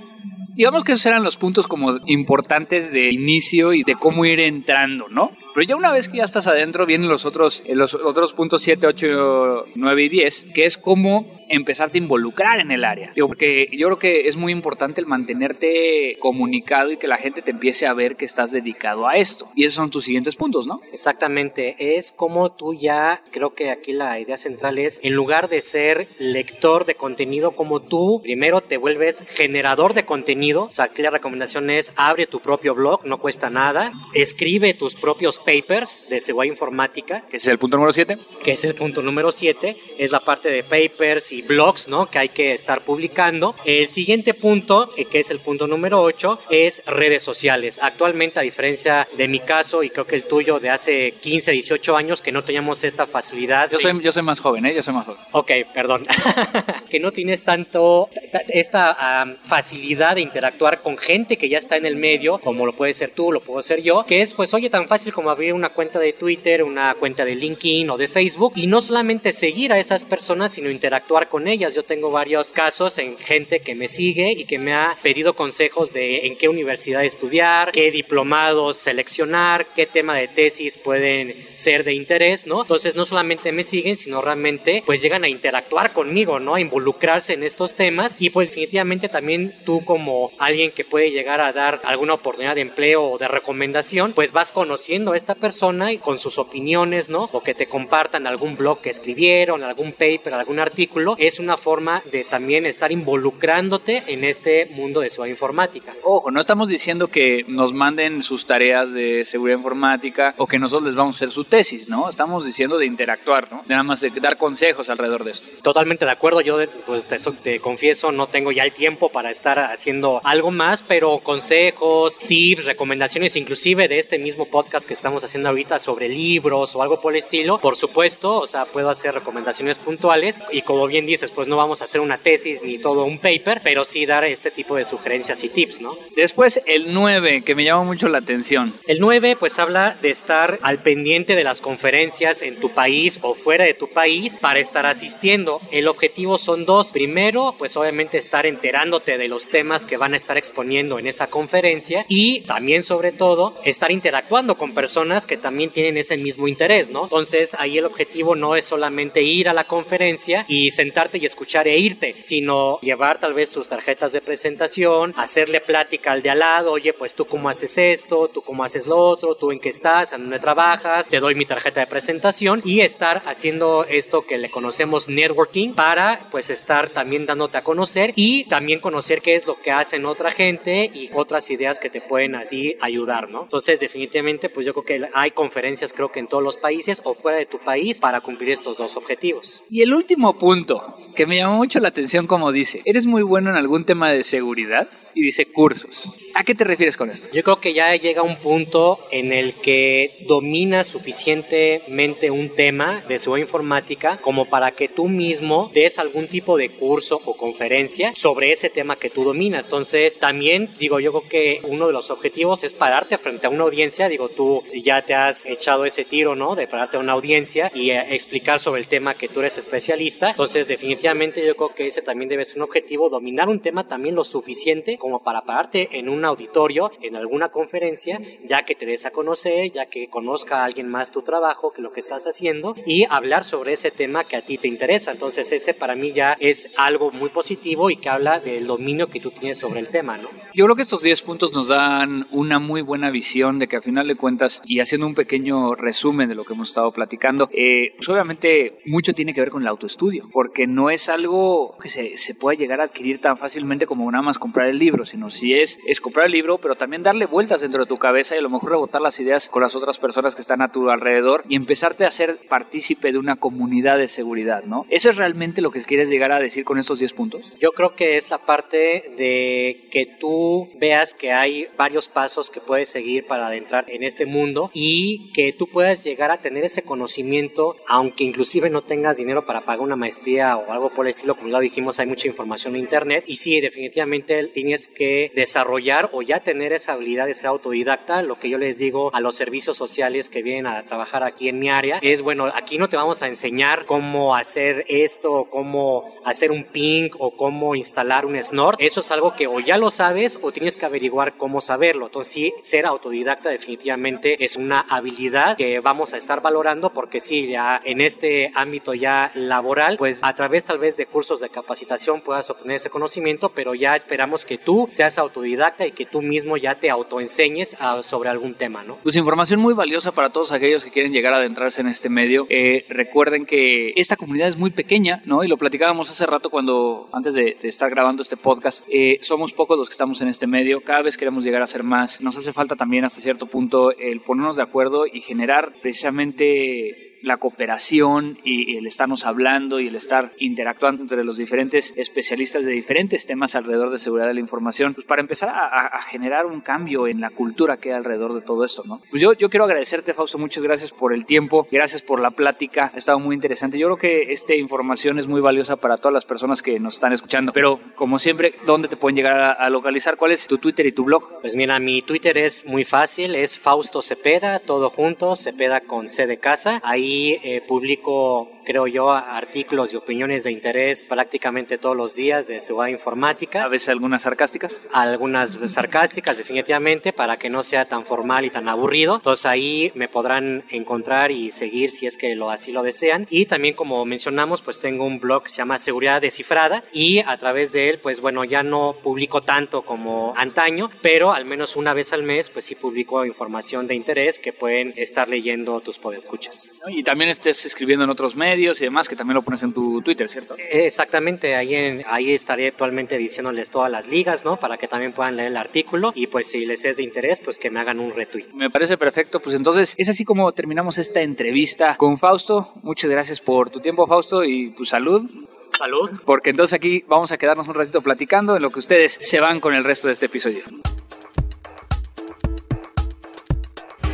Digamos que esos eran los puntos como importantes de inicio y de cómo ir entrando, ¿no? Pero ya una vez que ya estás adentro, vienen los otros, eh, los otros puntos 7, 8, 9 y 10, que es cómo empezarte a involucrar en el área. Digo, porque yo creo que es muy importante el mantenerte comunicado y que la gente te empiece a ver que estás dedicado a esto. Y esos son tus siguientes puntos, ¿no? Exactamente. Es como tú ya, creo que aquí la idea central es, en lugar de ser lector de contenido como tú, primero te vuelves generador de contenido. O sea, aquí la recomendación es, abre tu propio blog, no cuesta nada. Escribe tus propios papers de seguridad informática. Que es el punto número 7. Que es el punto número 7. Es la parte de papers y blogs, ¿no? Que hay que estar publicando. El siguiente punto, eh, que es el punto número 8, es redes sociales. Actualmente, a diferencia de mi caso y creo que el tuyo de hace 15, 18 años, que no teníamos esta facilidad. Yo soy, yo soy más joven, ¿eh? Yo soy más joven. Ok, perdón. que no tienes tanto esta facilidad de interactuar con gente que ya está en el medio, como lo puede ser tú, lo puedo ser yo, que es pues oye tan fácil como abrir una cuenta de Twitter, una cuenta de LinkedIn o de Facebook y no solamente seguir a esas personas, sino interactuar con ellas. Yo tengo varios casos en gente que me sigue y que me ha pedido consejos de en qué universidad estudiar, qué diplomados seleccionar, qué tema de tesis pueden ser de interés, ¿no? Entonces no solamente me siguen, sino realmente pues llegan a interactuar conmigo, ¿no? A involucrarse en estos temas y pues definitivamente también tú como alguien que puede llegar a dar alguna oportunidad de empleo o de recomendación, pues vas conociendo a esta persona y con sus opiniones, ¿no? O que te compartan algún blog que escribieron, algún paper, algún artículo, es una forma de también estar involucrándote en este mundo de seguridad informática. Ojo, no estamos diciendo que nos manden sus tareas de seguridad informática o que nosotros les vamos a hacer su tesis, ¿no? Estamos diciendo de interactuar, ¿no? nada más de dar consejos alrededor de esto. Totalmente de acuerdo, yo pues te, te confieso, no tengo ya el tiempo para estar haciendo algo más, pero consejos, tips, recomendaciones, inclusive de este mismo podcast que estamos haciendo ahorita sobre libros o algo por el estilo, por supuesto, o sea, puedo hacer recomendaciones puntuales y como bien dices, pues no vamos a hacer una tesis ni todo un paper, pero sí dar este tipo de sugerencias y tips, ¿no? Después el 9, que me llama mucho la atención. El 9 pues habla de estar al pendiente de las conferencias en tu país o fuera de tu país para estar asistiendo. El objetivo son dos. Primero, pues obviamente estar enterándote de los temas que van a estar exponiendo en esa conferencia y también sobre todo estar interactuando con personas que también tienen ese mismo interés, ¿no? Entonces ahí el objetivo no es solamente ir a la conferencia y sentarte y escuchar e irte, sino llevar tal vez tus tarjetas de presentación, hacerle plática al de al lado, oye, pues tú cómo haces esto, tú cómo haces lo otro, tú en qué estás, en dónde trabajas, te doy mi tarjeta de presentación y estar haciendo esto que le conocemos networking para pues estar también dándote a conocer y también conocer qué es lo que hacen otra gente y otras ideas que te pueden a ti ayudar, ¿no? Entonces definitivamente pues yo creo que hay conferencias creo que en todos los países o fuera de tu país para cumplir estos dos objetivos. Y el último punto que me llamó mucho la atención como dice, ¿eres muy bueno en algún tema de seguridad? Y dice cursos. ¿A qué te refieres con esto? Yo creo que ya llega un punto en el que dominas suficientemente un tema de su informática como para que tú mismo des algún tipo de curso o conferencia sobre ese tema que tú dominas. Entonces, también digo, yo creo que uno de los objetivos es pararte frente a una audiencia. Digo, tú ya te has echado ese tiro, ¿no? De pararte a una audiencia y eh, explicar sobre el tema que tú eres especialista. Entonces, definitivamente yo creo que ese también debe ser un objetivo, dominar un tema también lo suficiente como para pararte en un auditorio, en alguna conferencia, ya que te des a conocer, ya que conozca a alguien más tu trabajo, que lo que estás haciendo, y hablar sobre ese tema que a ti te interesa. Entonces ese para mí ya es algo muy positivo y que habla del dominio que tú tienes sobre el tema, ¿no? Yo creo que estos 10 puntos nos dan una muy buena visión de que a final de cuentas, y haciendo un pequeño resumen de lo que hemos estado platicando, eh, pues obviamente mucho tiene que ver con el autoestudio, porque no es algo que se, se pueda llegar a adquirir tan fácilmente como nada más comprar el libro sino si es, es comprar el libro, pero también darle vueltas dentro de tu cabeza y a lo mejor rebotar las ideas con las otras personas que están a tu alrededor y empezarte a ser partícipe de una comunidad de seguridad, ¿no? ¿Eso es realmente lo que quieres llegar a decir con estos 10 puntos? Yo creo que es la parte de que tú veas que hay varios pasos que puedes seguir para adentrar en este mundo y que tú puedas llegar a tener ese conocimiento, aunque inclusive no tengas dinero para pagar una maestría o algo por el estilo, como ya dijimos, hay mucha información en internet y sí, definitivamente tienes que desarrollar o ya tener esa habilidad de ser autodidacta. Lo que yo les digo a los servicios sociales que vienen a trabajar aquí en mi área es, bueno, aquí no te vamos a enseñar cómo hacer esto, cómo hacer un ping o cómo instalar un snort. Eso es algo que o ya lo sabes o tienes que averiguar cómo saberlo. Entonces sí, ser autodidacta definitivamente es una habilidad que vamos a estar valorando porque sí, ya en este ámbito ya laboral, pues a través tal vez de cursos de capacitación puedas obtener ese conocimiento, pero ya esperamos que tú seas autodidacta y que tú mismo ya te autoenseñes a, sobre algún tema, ¿no? Pues información muy valiosa para todos aquellos que quieren llegar a adentrarse en este medio. Eh, recuerden que esta comunidad es muy pequeña, ¿no? Y lo platicábamos hace rato cuando, antes de, estar grabando este podcast, eh, somos pocos los que estamos en este medio, cada vez queremos llegar a ser más. Nos hace falta también hasta cierto punto el ponernos de acuerdo y generar precisamente la cooperación y el estarnos hablando y el estar interactuando entre los diferentes especialistas de diferentes temas alrededor de seguridad de la información, pues para empezar a, generar un cambio en la cultura que hay alrededor de todo esto, ¿no? Pues yo, yo quiero agradecerte, Fausto, muchas gracias por el tiempo, gracias por la plática, ha estado muy interesante. Yo creo que esta información es muy valiosa para todas las personas que nos están escuchando, pero como siempre, ¿dónde te pueden llegar a, a localizar? ¿Cuál es tu Twitter y tu blog? Pues mira, mi Twitter es muy fácil, es Fausto Cepeda, todo junto, Cepeda con C de casa. Ahí eh, publico, creo yo, artículos y opiniones de interés prácticamente todos los días de seguridad informática. ¿A veces algunas sarcásticas? Algunas sarcásticas, definitivamente, para que no sea tan formal y tan aburrido. Entonces ahí me podrán encontrar y seguir si es que lo, así lo desean. Y también, como mencionamos, pues tengo un blog que se llama Seguridad Descifrada y a través de él, pues bueno, ya no publico tanto como antaño, pero al menos una vez al mes, pues sí publico información de interés que pueden estar leyendo tus podescuchas. Y también estés escribiendo en otros medios y demás, que también lo pones en tu Twitter, ¿cierto? Exactamente, ahí, en, ahí estaré actualmente diciéndoles todas las ligas, ¿no? Para que también puedan leer el artículo y pues si les es de interés, pues que me hagan un retweet. Me parece perfecto, pues entonces es así como terminamos esta entrevista con Fausto. Muchas gracias por tu tiempo, Fausto, y pues salud. Salud. Porque entonces aquí vamos a quedarnos un ratito platicando en lo que ustedes se van con el resto de este episodio.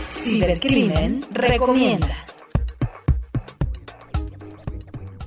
Cibercrimen recomienda.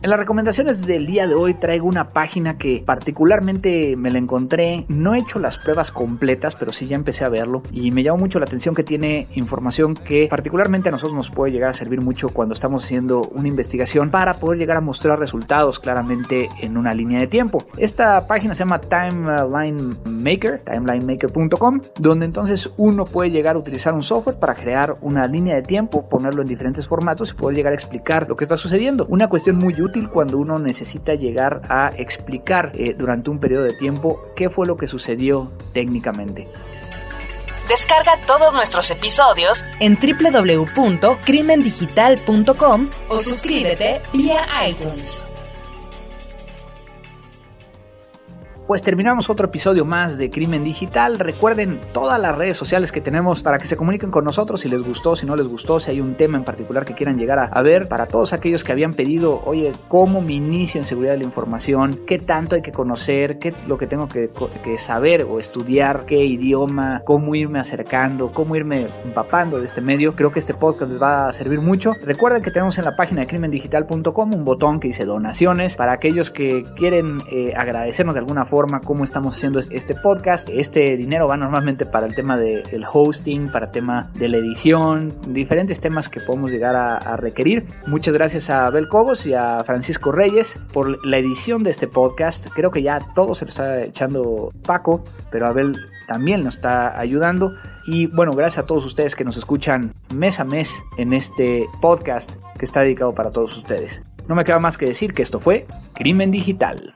En las recomendaciones del día de hoy traigo una página que particularmente me la encontré. No he hecho las pruebas completas, pero sí ya empecé a verlo y me llamó mucho la atención que tiene información que particularmente a nosotros nos puede llegar a servir mucho cuando estamos haciendo una investigación para poder llegar a mostrar resultados claramente en una línea de tiempo. Esta página se llama Timeline Maker, timelinemaker.com, donde entonces uno puede llegar a utilizar un software para crear una línea de tiempo, ponerlo en diferentes formatos y poder llegar a explicar lo que está sucediendo. Una cuestión muy útil cuando uno necesita llegar a explicar eh, durante un periodo de tiempo qué fue lo que sucedió técnicamente. Descarga todos nuestros episodios en www.crimendigital.com o suscríbete vía iTunes. Pues terminamos otro episodio más de Crimen Digital. Recuerden todas las redes sociales que tenemos para que se comuniquen con nosotros si les gustó, si no les gustó, si hay un tema en particular que quieran llegar a, ver. Para todos aquellos que habían pedido, oye, ¿cómo me inicio en seguridad de la información? ¿Qué tanto hay que conocer? ¿Qué lo que tengo que, saber o estudiar? ¿Qué idioma? ¿Cómo irme acercando? ¿Cómo irme empapando de este medio? Creo que este podcast les va a servir mucho. Recuerden que tenemos en la página de crimendigital.com un botón que dice donaciones para aquellos que quieren eh, agradecernos de alguna forma forma como estamos haciendo este podcast. Este dinero va normalmente para el tema del hosting, para el tema de la edición, diferentes temas que podemos llegar a, requerir. Muchas gracias a Abel Cobos y a Francisco Reyes por la edición de este podcast. Creo que ya todo se lo está echando Paco, pero Abel también nos está ayudando. Y bueno, gracias a todos ustedes que nos escuchan mes a mes en este podcast que está dedicado para todos ustedes. No me queda más que decir que esto fue Crimen Digital.